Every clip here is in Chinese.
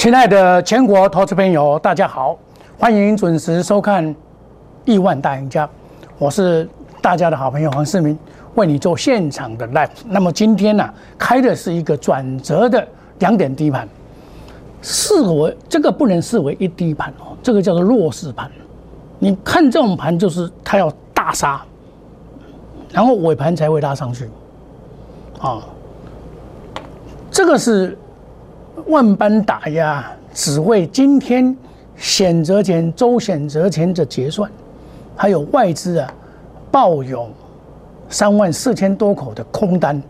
亲爱的全国投资朋友，大家好，欢迎准时收看《亿万大赢家》，我是大家的好朋友黄世明，为你做现场的 live。那么今天呢，开的是一个转折的两点低盘，视为这个不能视为一低盘哦，这个叫做弱势盘。你看这种盘，就是它要大杀，然后尾盘才会拉上去，啊，这个是。万般打压，只为今天选择权、周选择权的结算，还有外资啊，抱有三万四千多口的空单，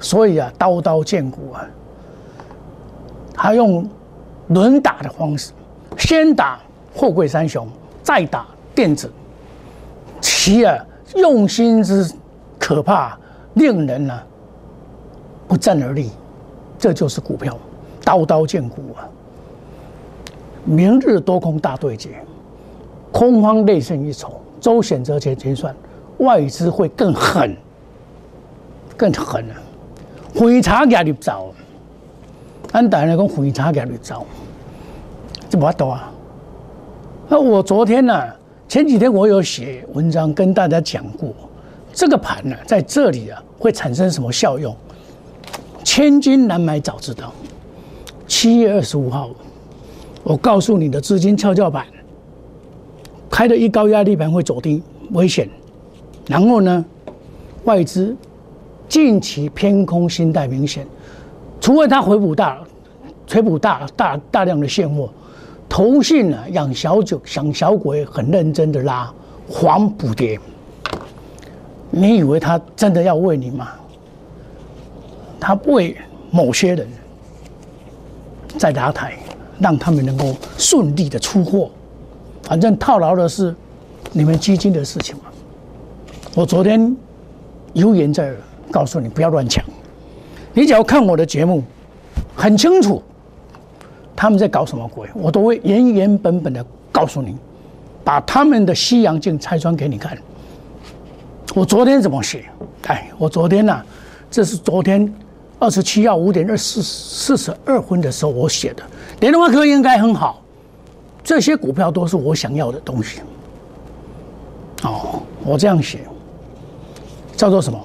所以啊，刀刀见骨啊，他用轮打的方式，先打货柜三雄，再打电子，其啊用心之可怕，令人呢不战而立。这就是股票，刀刀见骨啊！明日多空大对决，空方内胜一筹，周选择前结算，外资会更狠，更狠啊！回查压力走，俺大人讲回查压力走，这不多啊！那我昨天呢，前几天我有写文章跟大家讲过，这个盘呢，在这里啊，会产生什么效用？千金难买早知道。七月二十五号，我告诉你的资金跷跷板开的一高压力盘会走低，危险。然后呢，外资近期偏空心态明显，除非它回补大，回补大大大量的现货，投信呢养小九养小鬼很认真的拉黄补跌。你以为他真的要喂你吗？他为某些人在打台，让他们能够顺利的出货，反正套牢的是你们基金的事情嘛。我昨天有言在耳，告诉你不要乱抢。你只要看我的节目，很清楚他们在搞什么鬼，我都会原原本本的告诉你，把他们的西洋镜拆穿给你看。我昨天怎么写？哎，我昨天呐，这是昨天。二十七号五点二四四十二分的时候，我写的联华科应该很好，这些股票都是我想要的东西。哦，我这样写，叫做什么？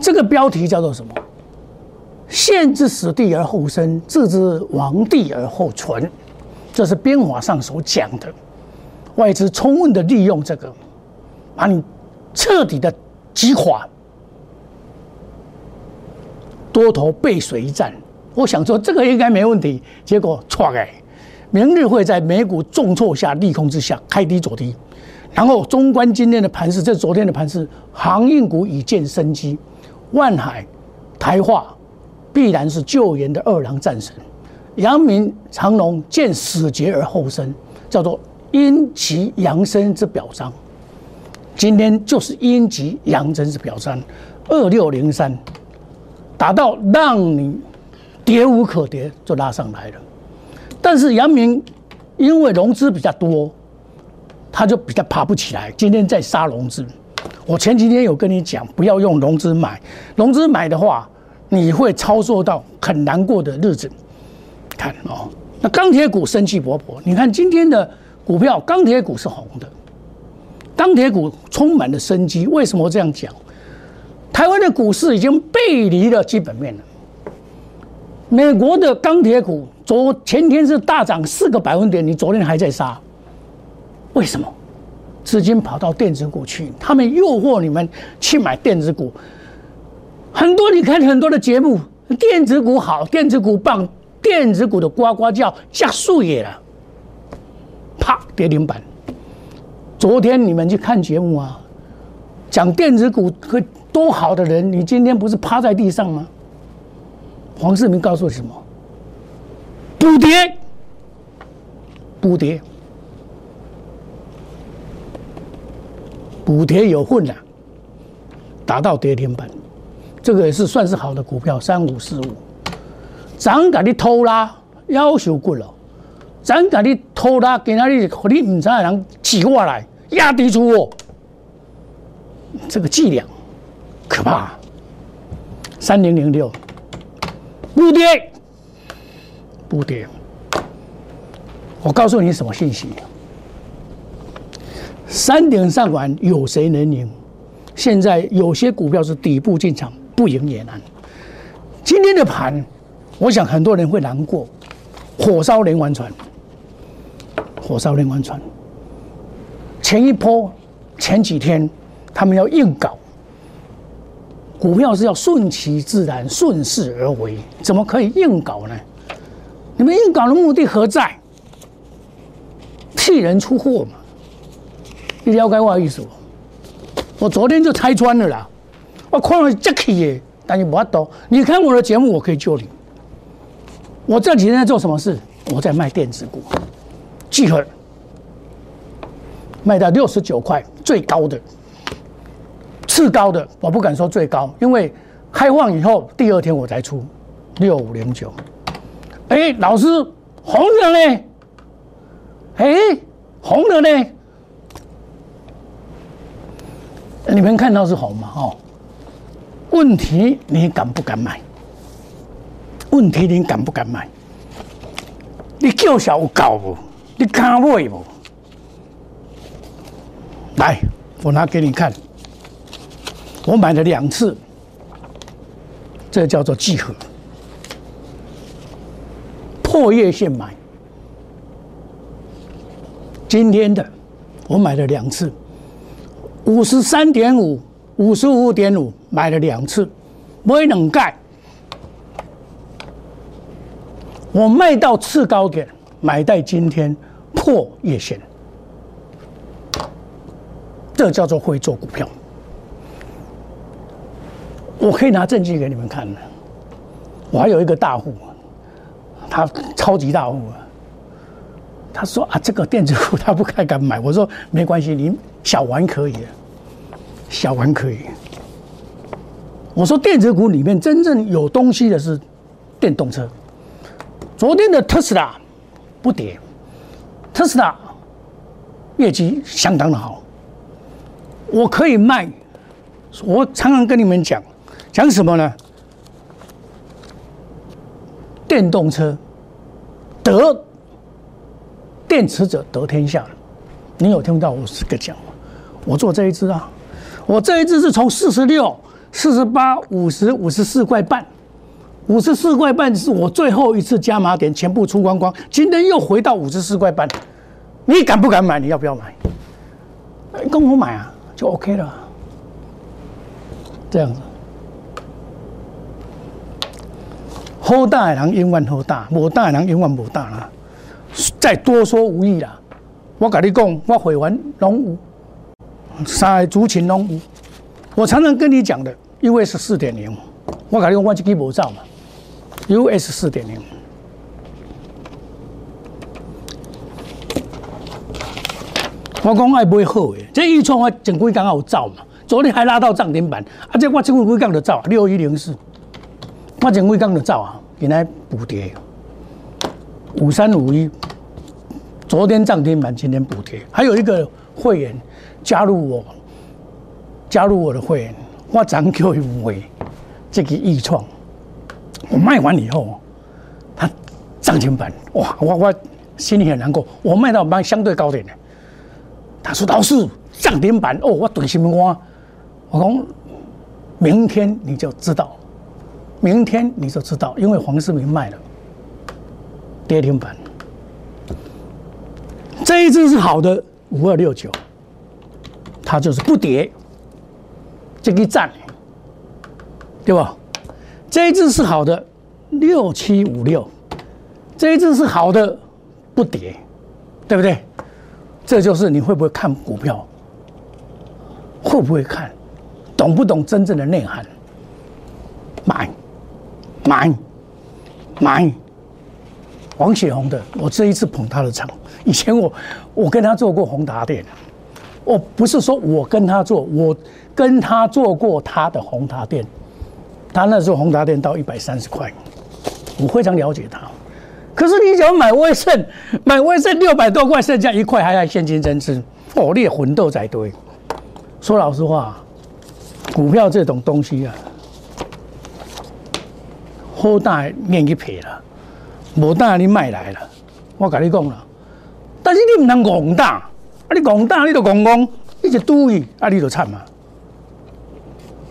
这个标题叫做什么？陷之死地而后生，置之亡地而后存。这是编法上所讲的，外资充分的利用这个，把你彻底的击垮。多头背水一战，我想说这个应该没问题。结果错哎，明日会在美股重挫下、利空之下开低走低，然后中观今天的盘势，这昨天的盘势，航运股已见生机，万海、台化必然是救援的二郎战神，阳明、长隆见死劫而后生，叫做阴极阳生之表彰。今天就是阴极阳生之表彰，二六零三。达到让你跌无可跌，就拉上来了。但是阳明因为融资比较多，他就比较爬不起来。今天在杀融资，我前几天有跟你讲，不要用融资买，融资买的话，你会操作到很难过的日子。看哦，那钢铁股生气勃勃，你看今天的股票，钢铁股是红的，钢铁股充满了生机。为什么这样讲？台湾的股市已经背离了基本面了。美国的钢铁股昨前天是大涨四个百分点，你昨天还在杀，为什么？资金跑到电子股去，他们诱惑你们去买电子股。很多你看很多的节目，电子股好，电子股棒，电子股的呱呱叫加速也了，啪跌停板。昨天你们去看节目啊，讲电子股和。多好的人，你今天不是趴在地上吗？黄世明告诉我什么？补跌，补跌，补跌有混了，达到跌停板，这个也是算是好的股票，三五四五，咱敢你偷拉，要求过了，咱敢你偷拉，给那里和你唔知人挤过来，压低出我，这个伎俩。可怕，三零零六，不跌，不跌。我告诉你什么信息？三点上完有谁能赢？现在有些股票是底部进场，不赢也难。今天的盘，我想很多人会难过。火烧连环船，火烧连环船。前一波，前几天他们要硬搞，股票是要顺其自然、顺势而为，怎么可以硬搞呢？你们硬搞的目的何在？替人出货嘛？你了解我意思不？我昨天就拆穿了啦，我看了这气耶，但是不多。你看我的节目，我可以救你。我这几天在做什么事？我在卖电子股，聚合卖到六十九块，最高的，次高的我不敢说最高，因为开放以后第二天我才出六五零九。哎，老师，红的呢？哎，红的呢？你们看到是红吗？哦，问题你敢不敢买？问题你敢不敢买？你叫小有够不？你敢买不？来，我拿给你看，我买了两次，这叫做集合，破月线买。今天的我买了两次。五十三点五，五十五点五，买了两次，买两盖。我卖到次高点，买在今天破月线，这叫做会做股票。我可以拿证据给你们看的。我还有一个大户，他超级大户啊。他说啊，这个电子股他不太敢买。我说没关系，你小玩可以，小玩可以。我说电子股里面真正有东西的是电动车。昨天的特斯拉不跌，特斯拉业绩相当的好，我可以卖。我常常跟你们讲，讲什么呢？电动车得。电池者得天下，你有听到我是个讲吗？我做这一支啊，我这一支是从四十六、四十八、五十五十四块半，五十四块半是我最后一次加码点，全部出光光。今天又回到五十四块半，你敢不敢买？你要不要买？跟我买啊，就 OK 了。这样子，好大的人永远好大，无大的人永远无大啦。再多说无益啦！我跟你讲，我会员拢有，三个族群拢有。我常常跟你讲的，US 四点零，我跟你讲，我这支无造嘛，US 四点零。我讲爱买好的，这一创我前几刚有造嘛，昨天还拉到涨停板，啊，这我前几刚就造六一零四，我前几刚就造啊，原来补跌。五三五一，昨天涨停板，今天补贴。还有一个会员加入我，加入我的会员，我涨九一五位，这个易创，我卖完以后，他涨停板，哇，我我心里很难过。我卖到卖相对高点的，他说老师涨停板哦，我对什么我？我讲明天你就知道，明天你就知道，因为黄世明卖了。跌停板，这一只是好的五二六九，它就是不跌，这个站，对吧？这一只是好的六七五六，这一只是好的不跌，对不对？这就是你会不会看股票，会不会看，懂不懂真正的内涵？买，买，买。王雪红的，我这一次捧他的场。以前我我跟他做过宏达店，我不是说我跟他做，我跟他做过他的宏达店。他那时候宏达店到一百三十块，我非常了解他。可是你想买威盛，买威盛六百多块，剩下一块还要现金增资，哦，你混斗在堆。说老实话，股票这种东西啊，好大面去皮了。无胆你卖来了，我跟你讲了。但是你唔能戆胆，啊你戆胆你就戆戆，你就赌伊，啊你就惨啊！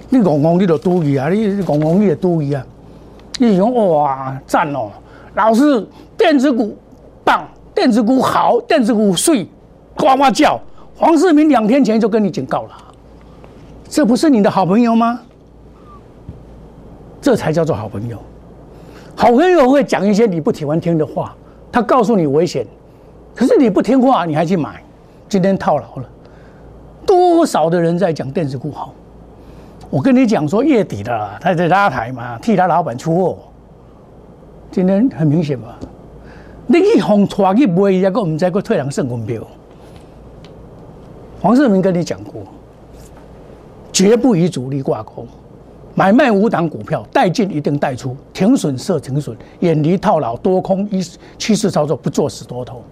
你戆戆你就赌伊啊，你戆戆你就赌伊啊！你讲哇赞哦，老师电子股棒，电子股好，电子股碎，呱呱叫。黄世明两天前就跟你警告了，这不是你的好朋友吗？这才叫做好朋友。好朋友会讲一些你不喜欢听的话，他告诉你危险，可是你不听话，你还去买，今天套牢了。多少的人在讲电子股好？我跟你讲说月底的，他在拉台嘛，替他老板出货。今天很明显嘛，你去红拖去卖，一个唔知个退两剩股票。黄世明跟你讲过，绝不与主力挂钩，买卖五档股票，带进一定带出，停损设停损，远离套牢，多空一趋势操作，不做死多头。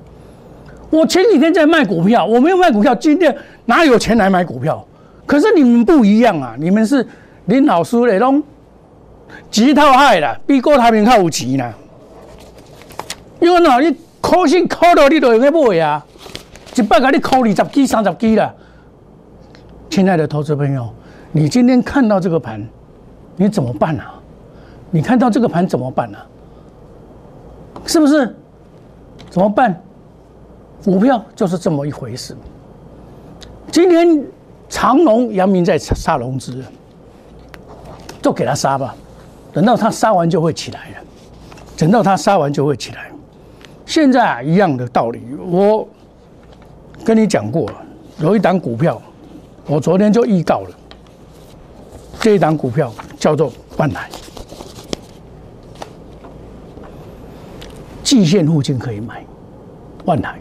我前几天在卖股票，我没有卖股票，今天哪有钱来买股票？可是你们不一样啊，你们是林老师那种急套害了，比郭台铭还有钱呢。因为哪你考试考到你都用去买啊。一百个你扣二十几、三十几了，亲爱的投资朋友，你今天看到这个盘，你怎么办啊？你看到这个盘怎么办呢？是不是？怎么办？股票就是这么一回事。今天长隆、阳明在杀融资，就给他杀吧，等到他杀完就会起来了，等到他杀完就会起来。现在啊，一样的道理，我。跟你讲过，有一档股票，我昨天就预告了。这一档股票叫做万海，季线附近可以买。万海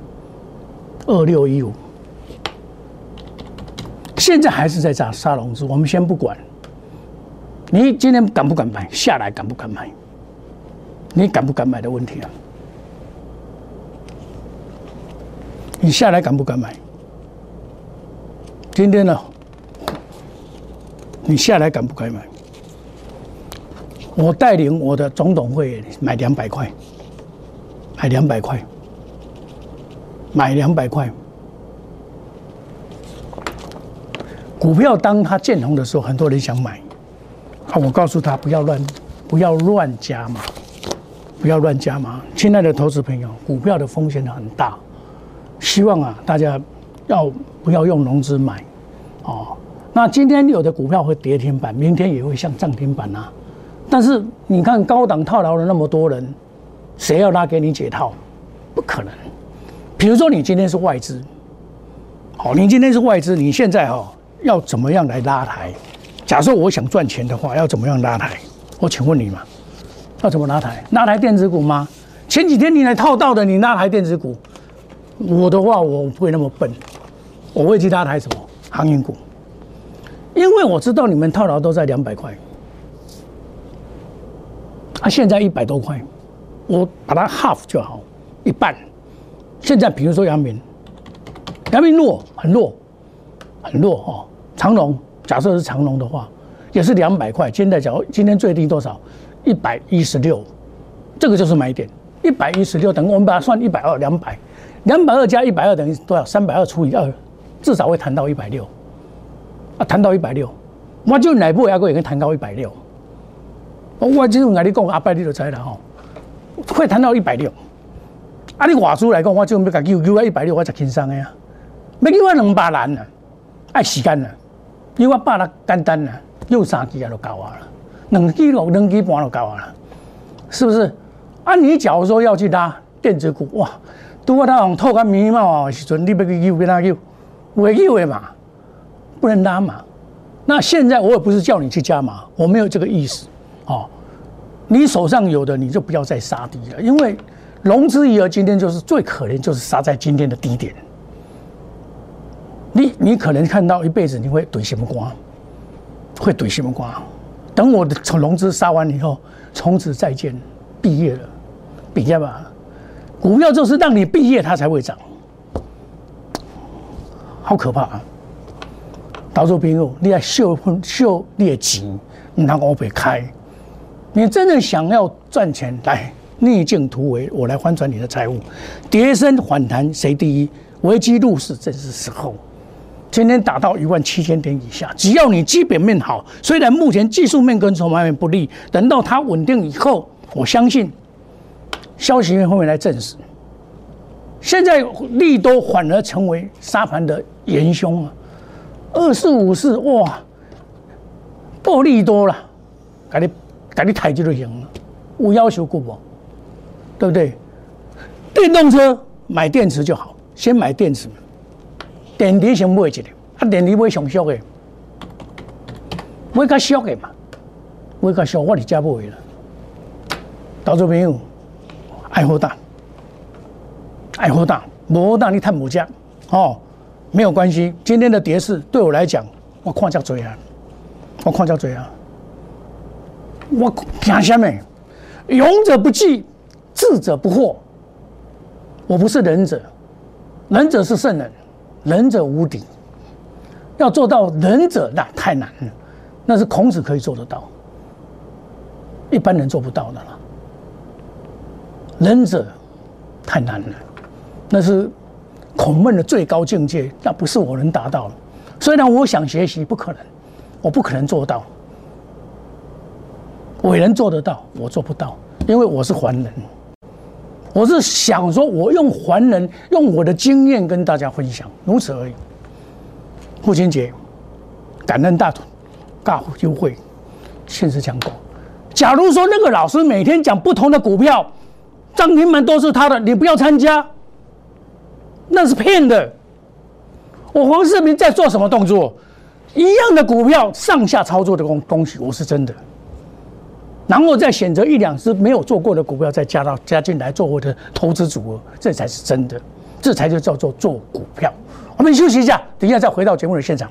二六一五，现在还是在炸沙龙子，我们先不管。你今天敢不敢买？下来敢不敢买？你敢不敢买的问题啊？你下来敢不敢买？今天呢？你下来敢不敢买？我带领我的总统会买两百块，买两百块，买两百块。股票当它见红的时候，很多人想买，啊，我告诉他不要乱，不要乱加码，不要乱加码。亲爱的投资朋友，股票的风险很大。希望啊，大家要不要用融资买？哦，那今天有的股票会跌停板，明天也会像涨停板啊。但是你看高档套牢了那么多人，谁要拉给你解套？不可能。比如说你今天是外资，好，你今天是外资，你现在哈要怎么样来拉抬？假设我想赚钱的话，要怎么样拉抬？我请问你嘛，要怎么拉抬？拉抬电子股吗？前几天你来套到的，你拉抬电子股？我的话，我不会那么笨，我会去拉抬什么航运股，因为我知道你们套牢都在两百块，啊，现在一百多块，我把它 half 就好，一半。现在比如说阳明，阳明弱，很弱，很弱哦。长隆，假设是长隆的话，也是两百块。现在假如今天最低多少？一百一十六，这个就是买点。一百一十六，等于我们把它算一百二，两百。两百二加一百二等于多少？三百二除以二，至少会谈到一百六。啊，谈到一百六，我就哪部阿哥也可以谈到一百六。我就是跟你讲，阿伯你就知了吼，会谈到一百六。啊，你话术来讲，我就要甲救救啊一百六，我才轻松的呀。要救我两百难啊，爱时间啊。救我百六简单啊，又三支啊就够啊了，两支六两支半就够啊了，是不是？啊，你假如说要去拉电子股，哇！如果他用透个眉毛的时阵，你要去救，跟他救，会救的嘛，不能拉嘛。那现在我也不是叫你去加码，我没有这个意思。哦，你手上有的你就不要再杀低了，因为融资余额今天就是最可怜，就是杀在今天的低点。你你可能看到一辈子你会怼什么光，会怼什么光？等我的从融资杀完以后，从此再见，毕业了，毕业吧。股票就是让你毕业，它才会涨，好可怕啊！投资朋友，你要秀秀劣钱，唔通我被开。你真的想要赚钱，来逆境突围，我来翻转你的财务。跌升反弹谁第一？危机入市正是时候。今天打到一万七千点以下，只要你基本面好，虽然目前技术面跟筹码面不利，等到它稳定以后，我相信消息面后面来证实。现在利多反而成为沙盘的元凶啊！二四五四哇，暴利多了，赶紧给你抬就就行了，无要求过不？对不对？电动车买电池就好，先买电池。电池先买一个，啊，电池买上俗的，买较俗的嘛，买较俗，我伫遮买啦。投资朋友，爱好大，爱好大，无好大你趁无只，哦，没有关系。今天的跌势对我来讲，我看较多啊，我看较多啊，我凭什么？勇者不惧，智者不惑。我不是忍者，忍者是圣人。仁者无敌，要做到仁者那太难了，那是孔子可以做得到，一般人做不到的了。仁者太难了，那是孔孟的最高境界，那不是我能达到的。虽然我想学习，不可能，我不可能做到。伟人做得到，我做不到，因为我是凡人。我是想说，我用凡人，用我的经验跟大家分享，如此而已。父亲节，感恩大同大优惠，限时抢购。假如说那个老师每天讲不同的股票，涨停板都是他的，你不要参加，那是骗的。我黄世明在做什么动作？一样的股票上下操作的东东西，我是真的。然后再选择一两只没有做过的股票，再加到加进来做我的投资组合，这才是真的，这才就叫做做股票。我们休息一下，等一下再回到节目的现场。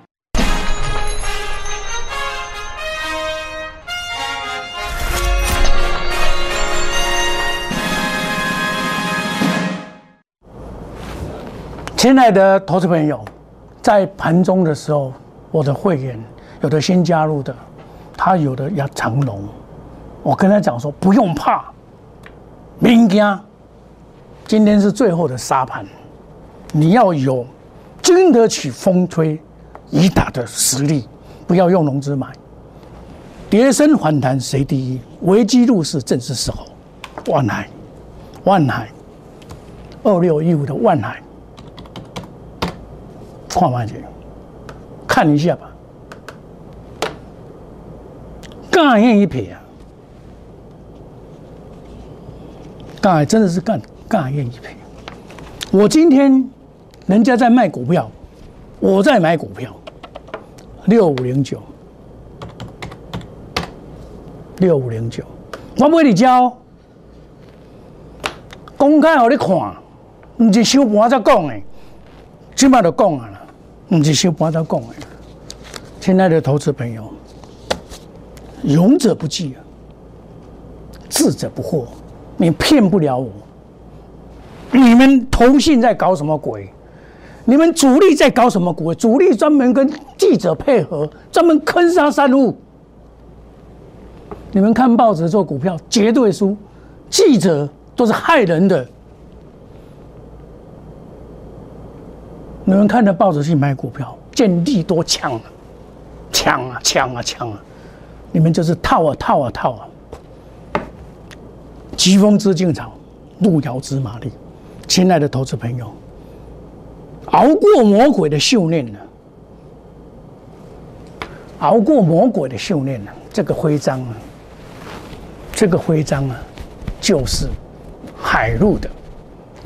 亲爱的投资朋友，在盘中的时候，我的会员有的新加入的，他有的要长龙，我跟他讲说不用怕，明天今天是最后的沙盘，你要有经得起风吹雨打的实力，不要用融资买，跌升反弹谁第一？危机入市正是时候，万海，万海，二六一五的万海。看完去，看一下吧。干硬一撇啊！干真的是干干硬一撇。我今天人家在卖股票，我在买股票。六五零九，六五零九，我买你交，公开给你看，唔是收盘才讲的，起码都讲啊。你是先把它讲的，亲爱的投资朋友，勇者不惧啊，智者不惑，你骗不了我。你们投信在搞什么鬼？你们主力在搞什么鬼？主力专门跟记者配合，专门坑杀散户。你们看报纸做股票绝对输，记者都是害人的。你们看着报纸去买股票，见利多抢啊，抢啊抢啊抢啊！你们就是套啊套啊套啊！疾风知劲草，路遥知马力。亲爱的投资朋友，熬过魔鬼的训练了，熬过魔鬼的训练了，这个徽章啊，这个徽章啊，就是海陆的、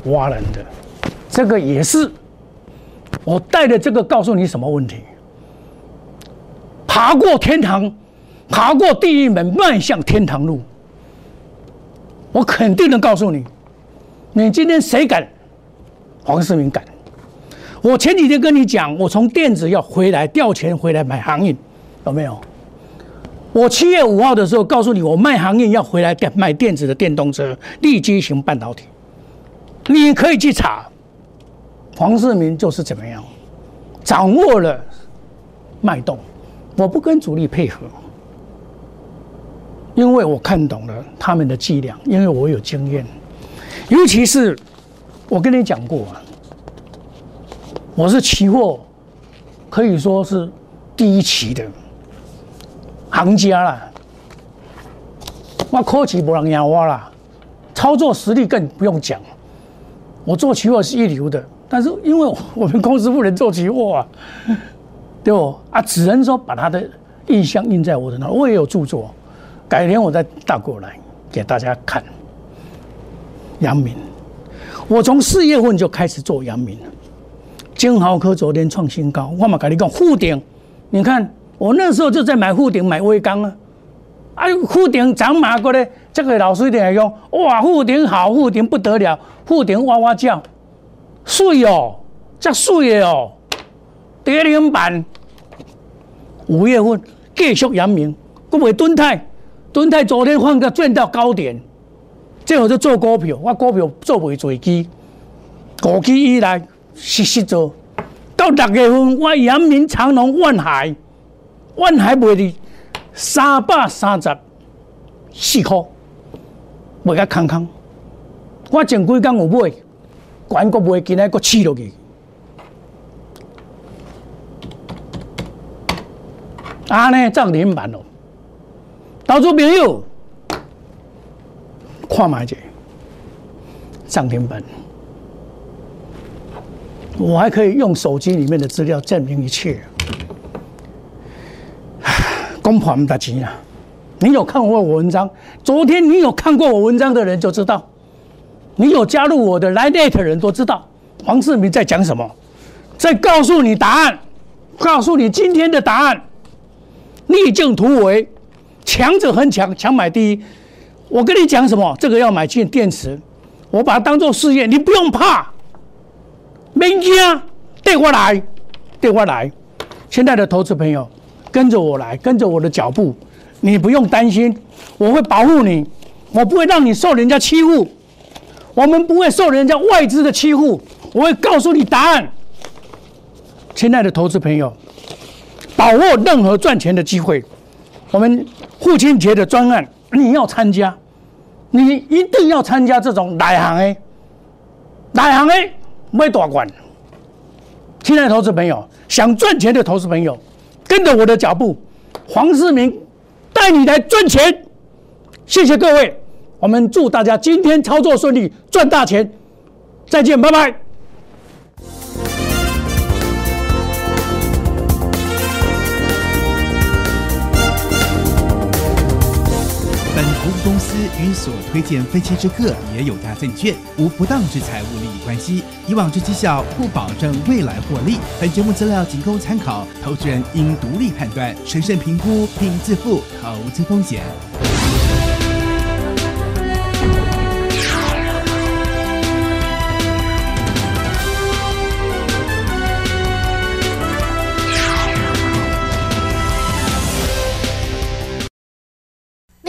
蛙人的，这个也是。我带着这个告诉你什么问题？爬过天堂，爬过地狱门，迈向天堂路。我肯定能告诉你，你今天谁敢？黄世明敢。我前几天跟你讲，我从电子要回来调钱回来买航运，有没有？我七月五号的时候告诉你，我卖航运要回来买电子的电动车、立基型半导体。你可以去查。黄世明就是怎么样，掌握了脉动，我不跟主力配合，因为我看懂了他们的伎俩，因为我有经验，尤其是我跟你讲过啊，我是期货，可以说是第一期的行家了，我科技不能压我了，操作实力更不用讲，我做期货是一流的。但是因为我们公司不能做期货啊，对不？啊，只能说把他的印象印在我的那。我也有著作，改天我再带过来给大家看。阳明，我从四月份就开始做阳明了。金豪科昨天创新高，我嘛跟你讲护顶，你看我那时候就在买护顶买微钢啊，啊护顶涨马过来，这个老师一点用，哇护顶好，护顶不得了，护顶哇哇叫。水哦，这水的哦，跌停板。五月份继续阳明，各位敦泰，敦泰昨天换个赚到高点，最后就做股票，我股票做袂做机，过去以来实实做。到六月份，我阳明、长隆、万海，万海卖的三百三十四块，卖个空空。我前几工有买。管国会今日个起落去，啊呢涨停板咯，投资朋友看买者涨停板，我还可以用手机里面的资料证明一切。公婆唔得钱啊！你有看过我文章？昨天你有看过我文章的人就知道。你有加入我的来 net 的人都知道，黄世明在讲什么，在告诉你答案，告诉你今天的答案，逆境突围，强者恒强，强买第一。我跟你讲什么？这个要买进电池，我把它当做事业，你不用怕，明天带过来，带过来。现在的投资朋友，跟着我来，跟着我的脚步，你不用担心，我会保护你，我不会让你受人家欺负。我们不会受人家外资的欺负，我会告诉你答案。亲爱的投资朋友，把握任何赚钱的机会。我们父亲节的专案，你要参加，你一定要参加这种内行的，内行的没大管。亲爱的投资朋友，想赚钱的投资朋友，跟着我的脚步，黄世明带你来赚钱。谢谢各位。我们祝大家今天操作顺利，赚大钱！再见，拜拜。本投资公司与所推荐分期之客也有大证券无不当之财务利益关系，以往之绩效不保证未来获利。本节目资料仅供参考，投资人应独立判断、审慎评估并自负投资风险。